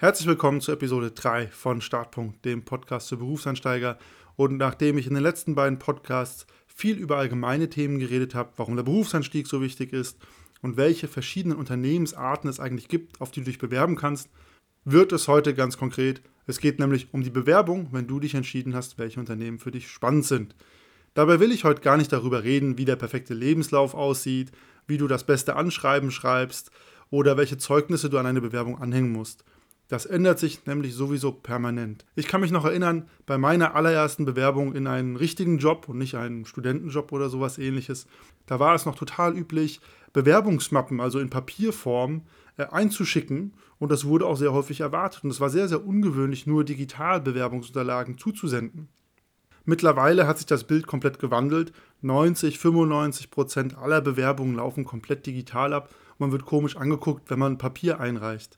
Herzlich willkommen zu Episode 3 von Startpunkt, dem Podcast für Berufseinsteiger. Und nachdem ich in den letzten beiden Podcasts viel über allgemeine Themen geredet habe, warum der Berufseinstieg so wichtig ist und welche verschiedenen Unternehmensarten es eigentlich gibt, auf die du dich bewerben kannst, wird es heute ganz konkret. Es geht nämlich um die Bewerbung, wenn du dich entschieden hast, welche Unternehmen für dich spannend sind. Dabei will ich heute gar nicht darüber reden, wie der perfekte Lebenslauf aussieht, wie du das beste Anschreiben schreibst oder welche Zeugnisse du an eine Bewerbung anhängen musst. Das ändert sich nämlich sowieso permanent. Ich kann mich noch erinnern, bei meiner allerersten Bewerbung in einen richtigen Job und nicht einen Studentenjob oder sowas ähnliches, da war es noch total üblich, Bewerbungsmappen, also in Papierform, äh, einzuschicken und das wurde auch sehr häufig erwartet und es war sehr, sehr ungewöhnlich, nur digital Bewerbungsunterlagen zuzusenden. Mittlerweile hat sich das Bild komplett gewandelt. 90, 95 Prozent aller Bewerbungen laufen komplett digital ab und man wird komisch angeguckt, wenn man Papier einreicht.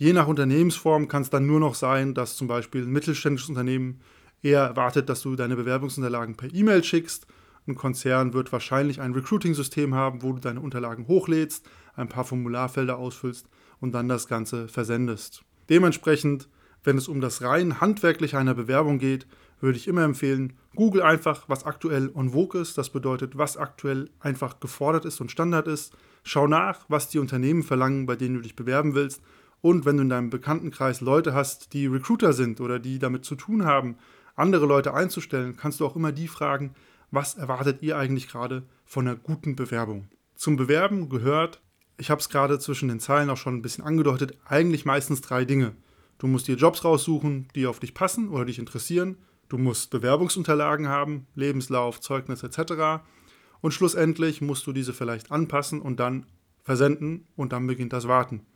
Je nach Unternehmensform kann es dann nur noch sein, dass zum Beispiel ein mittelständisches Unternehmen eher erwartet, dass du deine Bewerbungsunterlagen per E-Mail schickst. Ein Konzern wird wahrscheinlich ein Recruiting-System haben, wo du deine Unterlagen hochlädst, ein paar Formularfelder ausfüllst und dann das Ganze versendest. Dementsprechend, wenn es um das rein handwerkliche einer Bewerbung geht, würde ich immer empfehlen, google einfach, was aktuell on vogue ist. Das bedeutet, was aktuell einfach gefordert ist und Standard ist. Schau nach, was die Unternehmen verlangen, bei denen du dich bewerben willst und wenn du in deinem Bekanntenkreis Leute hast, die Recruiter sind oder die damit zu tun haben, andere Leute einzustellen, kannst du auch immer die fragen, was erwartet ihr eigentlich gerade von einer guten Bewerbung? Zum Bewerben gehört, ich habe es gerade zwischen den Zeilen auch schon ein bisschen angedeutet, eigentlich meistens drei Dinge. Du musst dir Jobs raussuchen, die auf dich passen oder dich interessieren. Du musst Bewerbungsunterlagen haben, Lebenslauf, Zeugnis etc. Und schlussendlich musst du diese vielleicht anpassen und dann versenden und dann beginnt das Warten.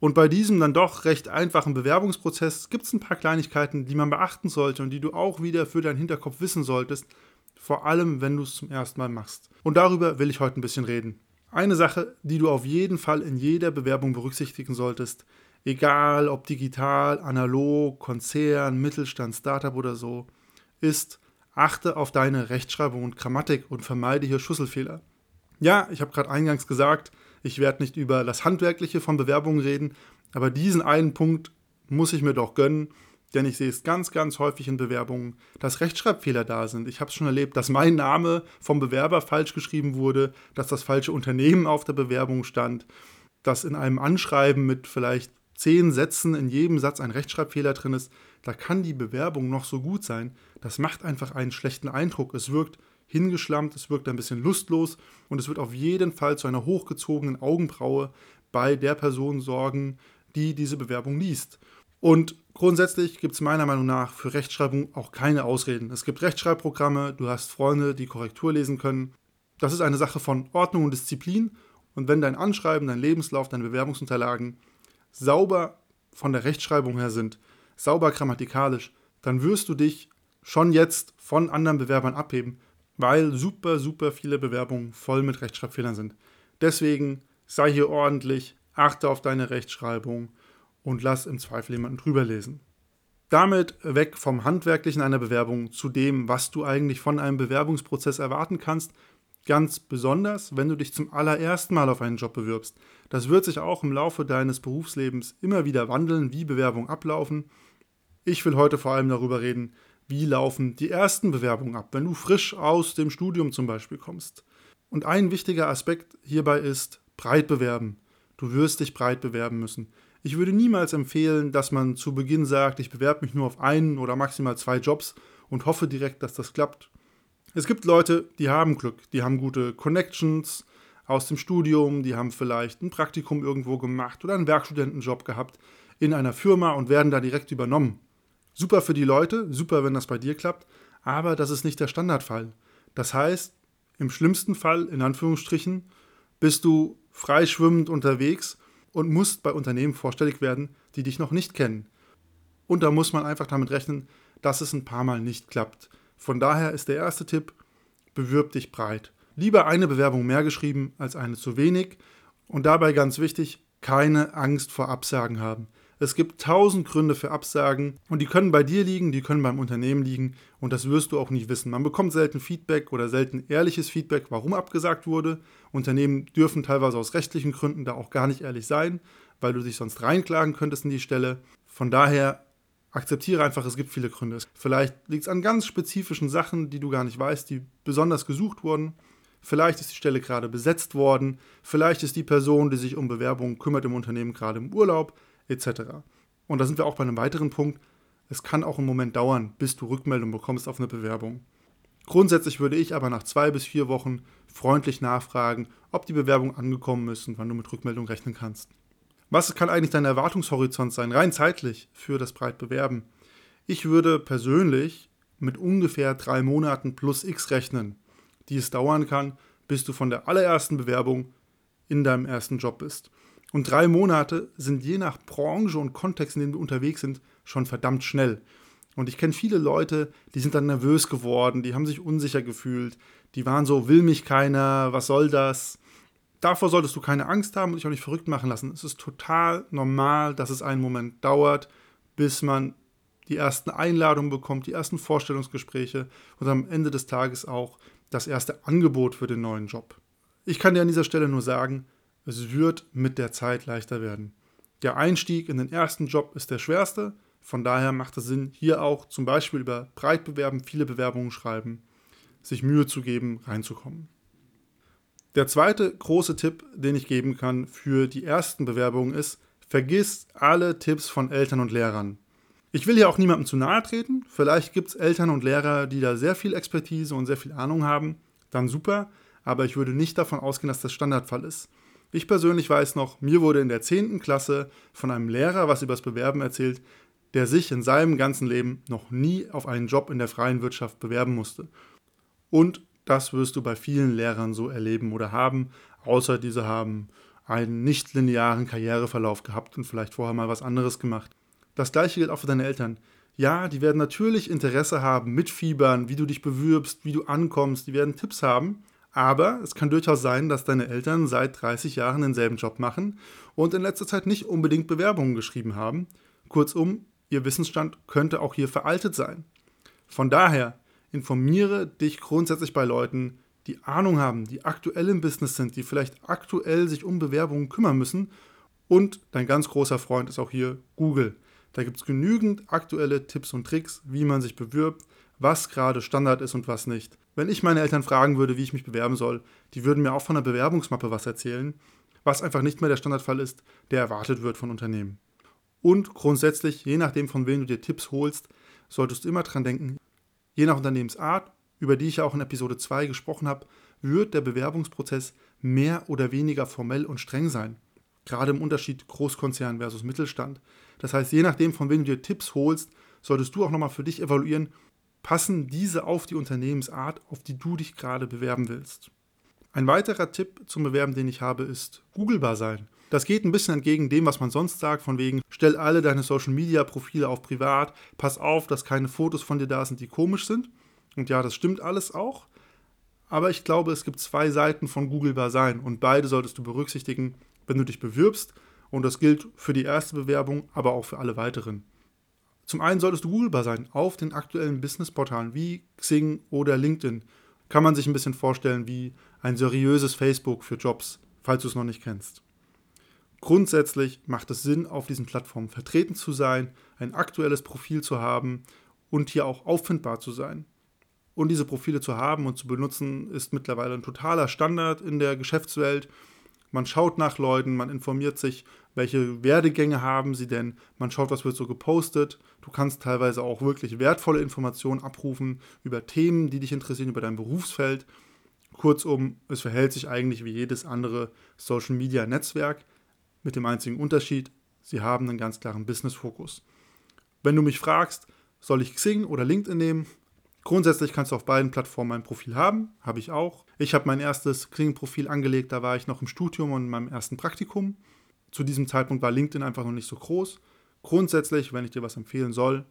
Und bei diesem dann doch recht einfachen Bewerbungsprozess gibt es ein paar Kleinigkeiten, die man beachten sollte und die du auch wieder für deinen Hinterkopf wissen solltest, vor allem wenn du es zum ersten Mal machst. Und darüber will ich heute ein bisschen reden. Eine Sache, die du auf jeden Fall in jeder Bewerbung berücksichtigen solltest, egal ob digital, analog, Konzern, Mittelstand, Startup oder so, ist, achte auf deine Rechtschreibung und Grammatik und vermeide hier Schusselfehler. Ja, ich habe gerade eingangs gesagt, ich werde nicht über das Handwerkliche von Bewerbungen reden, aber diesen einen Punkt muss ich mir doch gönnen, denn ich sehe es ganz, ganz häufig in Bewerbungen, dass Rechtschreibfehler da sind. Ich habe es schon erlebt, dass mein Name vom Bewerber falsch geschrieben wurde, dass das falsche Unternehmen auf der Bewerbung stand, dass in einem Anschreiben mit vielleicht zehn Sätzen in jedem Satz ein Rechtschreibfehler drin ist. Da kann die Bewerbung noch so gut sein. Das macht einfach einen schlechten Eindruck. Es wirkt hingeschlammt, es wirkt ein bisschen lustlos und es wird auf jeden Fall zu einer hochgezogenen Augenbraue bei der Person sorgen, die diese Bewerbung liest. Und grundsätzlich gibt es meiner Meinung nach für Rechtschreibung auch keine Ausreden. Es gibt Rechtschreibprogramme, du hast Freunde, die Korrektur lesen können. Das ist eine Sache von Ordnung und Disziplin. Und wenn dein Anschreiben, dein Lebenslauf, deine Bewerbungsunterlagen sauber von der Rechtschreibung her sind, sauber grammatikalisch, dann wirst du dich schon jetzt von anderen Bewerbern abheben, weil super, super viele Bewerbungen voll mit Rechtschreibfehlern sind. Deswegen sei hier ordentlich, achte auf deine Rechtschreibung und lass im Zweifel jemanden drüber lesen. Damit weg vom Handwerklichen einer Bewerbung zu dem, was du eigentlich von einem Bewerbungsprozess erwarten kannst, ganz besonders, wenn du dich zum allerersten Mal auf einen Job bewirbst. Das wird sich auch im Laufe deines Berufslebens immer wieder wandeln, wie Bewerbungen ablaufen. Ich will heute vor allem darüber reden, wie laufen die ersten Bewerbungen ab, wenn du frisch aus dem Studium zum Beispiel kommst. Und ein wichtiger Aspekt hierbei ist breit bewerben. Du wirst dich breit bewerben müssen. Ich würde niemals empfehlen, dass man zu Beginn sagt, ich bewerbe mich nur auf einen oder maximal zwei Jobs und hoffe direkt, dass das klappt. Es gibt Leute, die haben Glück, die haben gute Connections aus dem Studium, die haben vielleicht ein Praktikum irgendwo gemacht oder einen Werkstudentenjob gehabt in einer Firma und werden da direkt übernommen. Super für die Leute, super, wenn das bei dir klappt, aber das ist nicht der Standardfall. Das heißt, im schlimmsten Fall, in Anführungsstrichen, bist du freischwimmend unterwegs und musst bei Unternehmen vorstellig werden, die dich noch nicht kennen. Und da muss man einfach damit rechnen, dass es ein paar Mal nicht klappt. Von daher ist der erste Tipp, bewirb dich breit. Lieber eine Bewerbung mehr geschrieben als eine zu wenig. Und dabei ganz wichtig, keine Angst vor Absagen haben. Es gibt tausend Gründe für Absagen und die können bei dir liegen, die können beim Unternehmen liegen und das wirst du auch nicht wissen. Man bekommt selten Feedback oder selten ehrliches Feedback, warum abgesagt wurde. Unternehmen dürfen teilweise aus rechtlichen Gründen da auch gar nicht ehrlich sein, weil du dich sonst reinklagen könntest in die Stelle. Von daher akzeptiere einfach, es gibt viele Gründe. Vielleicht liegt es an ganz spezifischen Sachen, die du gar nicht weißt, die besonders gesucht wurden. Vielleicht ist die Stelle gerade besetzt worden. Vielleicht ist die Person, die sich um Bewerbungen kümmert im Unternehmen, gerade im Urlaub, etc. Und da sind wir auch bei einem weiteren Punkt. Es kann auch einen Moment dauern, bis du Rückmeldung bekommst auf eine Bewerbung. Grundsätzlich würde ich aber nach zwei bis vier Wochen freundlich nachfragen, ob die Bewerbung angekommen ist und wann du mit Rückmeldung rechnen kannst. Was kann eigentlich dein Erwartungshorizont sein, rein zeitlich, für das Breitbewerben? Ich würde persönlich mit ungefähr drei Monaten plus X rechnen, die es dauern kann, bis du von der allerersten Bewerbung in deinem ersten Job bist. Und drei Monate sind je nach Branche und Kontext, in dem wir unterwegs sind, schon verdammt schnell. Und ich kenne viele Leute, die sind dann nervös geworden, die haben sich unsicher gefühlt, die waren so, will mich keiner, was soll das? Davor solltest du keine Angst haben und dich auch nicht verrückt machen lassen. Es ist total normal, dass es einen Moment dauert, bis man die ersten Einladungen bekommt, die ersten Vorstellungsgespräche und am Ende des Tages auch das erste Angebot für den neuen Job. Ich kann dir an dieser Stelle nur sagen, es wird mit der Zeit leichter werden. Der Einstieg in den ersten Job ist der schwerste, von daher macht es Sinn, hier auch zum Beispiel über Breitbewerben, viele Bewerbungen schreiben, sich Mühe zu geben, reinzukommen. Der zweite große Tipp, den ich geben kann für die ersten Bewerbungen ist, vergiss alle Tipps von Eltern und Lehrern. Ich will hier auch niemandem zu nahe treten. Vielleicht gibt es Eltern und Lehrer, die da sehr viel Expertise und sehr viel Ahnung haben. Dann super. Aber ich würde nicht davon ausgehen, dass das Standardfall ist. Ich persönlich weiß noch, mir wurde in der 10. Klasse von einem Lehrer was über das Bewerben erzählt, der sich in seinem ganzen Leben noch nie auf einen Job in der freien Wirtschaft bewerben musste. Und das wirst du bei vielen Lehrern so erleben oder haben, außer diese haben einen nicht linearen Karriereverlauf gehabt und vielleicht vorher mal was anderes gemacht. Das gleiche gilt auch für deine Eltern. Ja, die werden natürlich Interesse haben, mitfiebern, wie du dich bewirbst, wie du ankommst, die werden Tipps haben, aber es kann durchaus sein, dass deine Eltern seit 30 Jahren denselben Job machen und in letzter Zeit nicht unbedingt Bewerbungen geschrieben haben. Kurzum, ihr Wissensstand könnte auch hier veraltet sein. Von daher informiere dich grundsätzlich bei Leuten, die Ahnung haben, die aktuell im Business sind, die vielleicht aktuell sich um Bewerbungen kümmern müssen. Und dein ganz großer Freund ist auch hier Google. Da gibt es genügend aktuelle Tipps und Tricks, wie man sich bewirbt, was gerade Standard ist und was nicht. Wenn ich meine Eltern fragen würde, wie ich mich bewerben soll, die würden mir auch von der Bewerbungsmappe was erzählen, was einfach nicht mehr der Standardfall ist, der erwartet wird von Unternehmen. Und grundsätzlich, je nachdem, von wem du dir Tipps holst, solltest du immer dran denken, Je nach Unternehmensart, über die ich auch in Episode 2 gesprochen habe, wird der Bewerbungsprozess mehr oder weniger formell und streng sein. Gerade im Unterschied Großkonzern versus Mittelstand. Das heißt, je nachdem, von wem du dir Tipps holst, solltest du auch nochmal für dich evaluieren, passen diese auf die Unternehmensart, auf die du dich gerade bewerben willst. Ein weiterer Tipp zum Bewerben, den ich habe, ist googlebar sein. Das geht ein bisschen entgegen dem, was man sonst sagt, von wegen, stell alle deine Social Media Profile auf privat, pass auf, dass keine Fotos von dir da sind, die komisch sind. Und ja, das stimmt alles auch. Aber ich glaube, es gibt zwei Seiten von Googlebar sein und beide solltest du berücksichtigen, wenn du dich bewirbst. Und das gilt für die erste Bewerbung, aber auch für alle weiteren. Zum einen solltest du Googlebar sein auf den aktuellen Businessportalen wie Xing oder LinkedIn. Kann man sich ein bisschen vorstellen wie ein seriöses Facebook für Jobs, falls du es noch nicht kennst. Grundsätzlich macht es Sinn, auf diesen Plattformen vertreten zu sein, ein aktuelles Profil zu haben und hier auch auffindbar zu sein. Und diese Profile zu haben und zu benutzen, ist mittlerweile ein totaler Standard in der Geschäftswelt. Man schaut nach Leuten, man informiert sich, welche Werdegänge haben sie denn, man schaut, was wird so gepostet. Du kannst teilweise auch wirklich wertvolle Informationen abrufen über Themen, die dich interessieren, über dein Berufsfeld. Kurzum, es verhält sich eigentlich wie jedes andere Social-Media-Netzwerk mit dem einzigen Unterschied, sie haben einen ganz klaren Business-Fokus. Wenn du mich fragst, soll ich Xing oder LinkedIn nehmen? Grundsätzlich kannst du auf beiden Plattformen ein Profil haben, habe ich auch. Ich habe mein erstes Xing-Profil angelegt, da war ich noch im Studium und in meinem ersten Praktikum. Zu diesem Zeitpunkt war LinkedIn einfach noch nicht so groß. Grundsätzlich, wenn ich dir was empfehlen soll,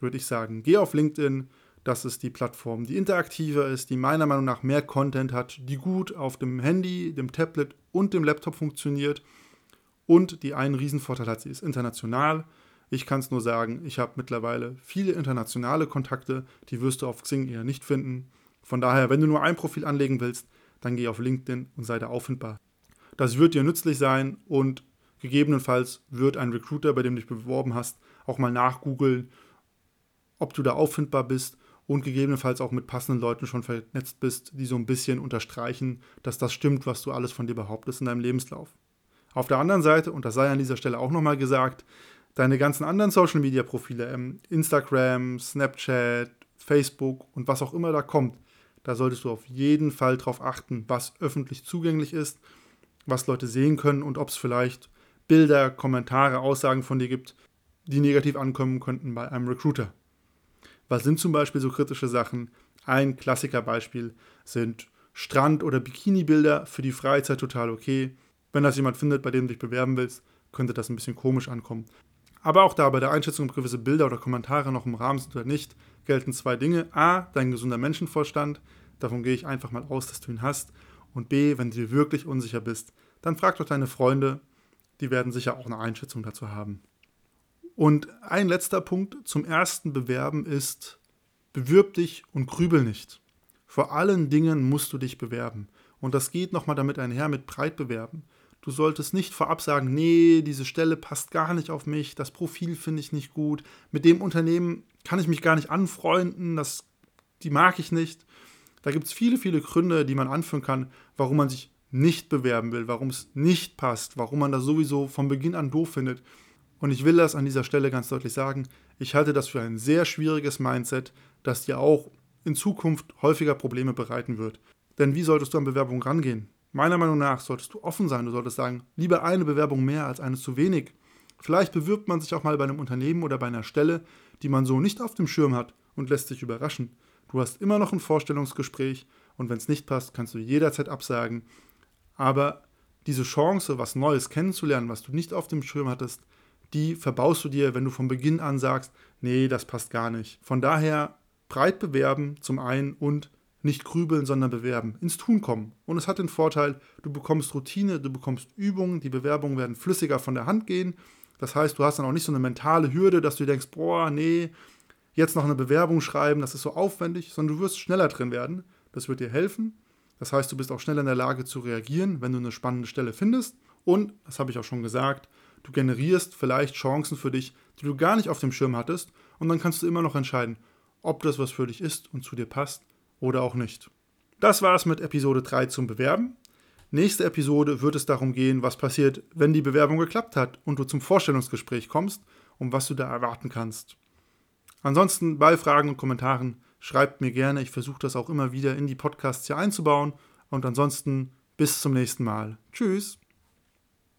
würde ich sagen, geh auf LinkedIn. Das ist die Plattform, die interaktiver ist, die meiner Meinung nach mehr Content hat, die gut auf dem Handy, dem Tablet und dem Laptop funktioniert und die einen Riesenvorteil hat, sie ist international. Ich kann es nur sagen, ich habe mittlerweile viele internationale Kontakte, die wirst du auf Xing eher nicht finden. Von daher, wenn du nur ein Profil anlegen willst, dann geh auf LinkedIn und sei da auffindbar. Das wird dir nützlich sein und Gegebenenfalls wird ein Recruiter, bei dem du dich beworben hast, auch mal nachgoogeln, ob du da auffindbar bist und gegebenenfalls auch mit passenden Leuten schon vernetzt bist, die so ein bisschen unterstreichen, dass das stimmt, was du alles von dir behauptest in deinem Lebenslauf. Auf der anderen Seite, und das sei an dieser Stelle auch nochmal gesagt, deine ganzen anderen Social Media Profile, ähm, Instagram, Snapchat, Facebook und was auch immer da kommt, da solltest du auf jeden Fall darauf achten, was öffentlich zugänglich ist, was Leute sehen können und ob es vielleicht Bilder, Kommentare, Aussagen von dir gibt, die negativ ankommen könnten bei einem Recruiter. Was sind zum Beispiel so kritische Sachen? Ein Klassikerbeispiel sind Strand- oder Bikini-Bilder für die Freizeit total okay. Wenn das jemand findet, bei dem du dich bewerben willst, könnte das ein bisschen komisch ankommen. Aber auch da bei der Einschätzung, ob gewisse Bilder oder Kommentare noch im Rahmen sind oder nicht, gelten zwei Dinge. A, dein gesunder Menschenvorstand. Davon gehe ich einfach mal aus, dass du ihn hast. Und B, wenn du dir wirklich unsicher bist, dann frag doch deine Freunde. Die werden sicher auch eine Einschätzung dazu haben. Und ein letzter Punkt zum ersten Bewerben ist, bewirb dich und grübel nicht. Vor allen Dingen musst du dich bewerben. Und das geht nochmal damit einher mit breit bewerben. Du solltest nicht vorab sagen, nee, diese Stelle passt gar nicht auf mich, das Profil finde ich nicht gut, mit dem Unternehmen kann ich mich gar nicht anfreunden, das, die mag ich nicht. Da gibt es viele, viele Gründe, die man anführen kann, warum man sich nicht bewerben will, warum es nicht passt, warum man das sowieso von Beginn an doof findet. Und ich will das an dieser Stelle ganz deutlich sagen, ich halte das für ein sehr schwieriges Mindset, das dir auch in Zukunft häufiger Probleme bereiten wird. Denn wie solltest du an Bewerbungen rangehen? Meiner Meinung nach solltest du offen sein. Du solltest sagen, lieber eine Bewerbung mehr als eine zu wenig. Vielleicht bewirbt man sich auch mal bei einem Unternehmen oder bei einer Stelle, die man so nicht auf dem Schirm hat und lässt sich überraschen. Du hast immer noch ein Vorstellungsgespräch und wenn es nicht passt, kannst du jederzeit absagen. Aber diese Chance, was Neues kennenzulernen, was du nicht auf dem Schirm hattest, die verbaust du dir, wenn du von Beginn an sagst, nee, das passt gar nicht. Von daher breit bewerben zum einen und nicht grübeln, sondern bewerben, ins Tun kommen. Und es hat den Vorteil, du bekommst Routine, du bekommst Übungen, die Bewerbungen werden flüssiger von der Hand gehen. Das heißt, du hast dann auch nicht so eine mentale Hürde, dass du denkst, boah, nee, jetzt noch eine Bewerbung schreiben, das ist so aufwendig, sondern du wirst schneller drin werden. Das wird dir helfen. Das heißt, du bist auch schneller in der Lage zu reagieren, wenn du eine spannende Stelle findest. Und, das habe ich auch schon gesagt, Du generierst vielleicht Chancen für dich, die du gar nicht auf dem Schirm hattest und dann kannst du immer noch entscheiden, ob das was für dich ist und zu dir passt oder auch nicht. Das war es mit Episode 3 zum Bewerben. Nächste Episode wird es darum gehen, was passiert, wenn die Bewerbung geklappt hat und du zum Vorstellungsgespräch kommst und was du da erwarten kannst. Ansonsten bei Fragen und Kommentaren schreibt mir gerne, ich versuche das auch immer wieder in die Podcasts hier einzubauen und ansonsten bis zum nächsten Mal. Tschüss.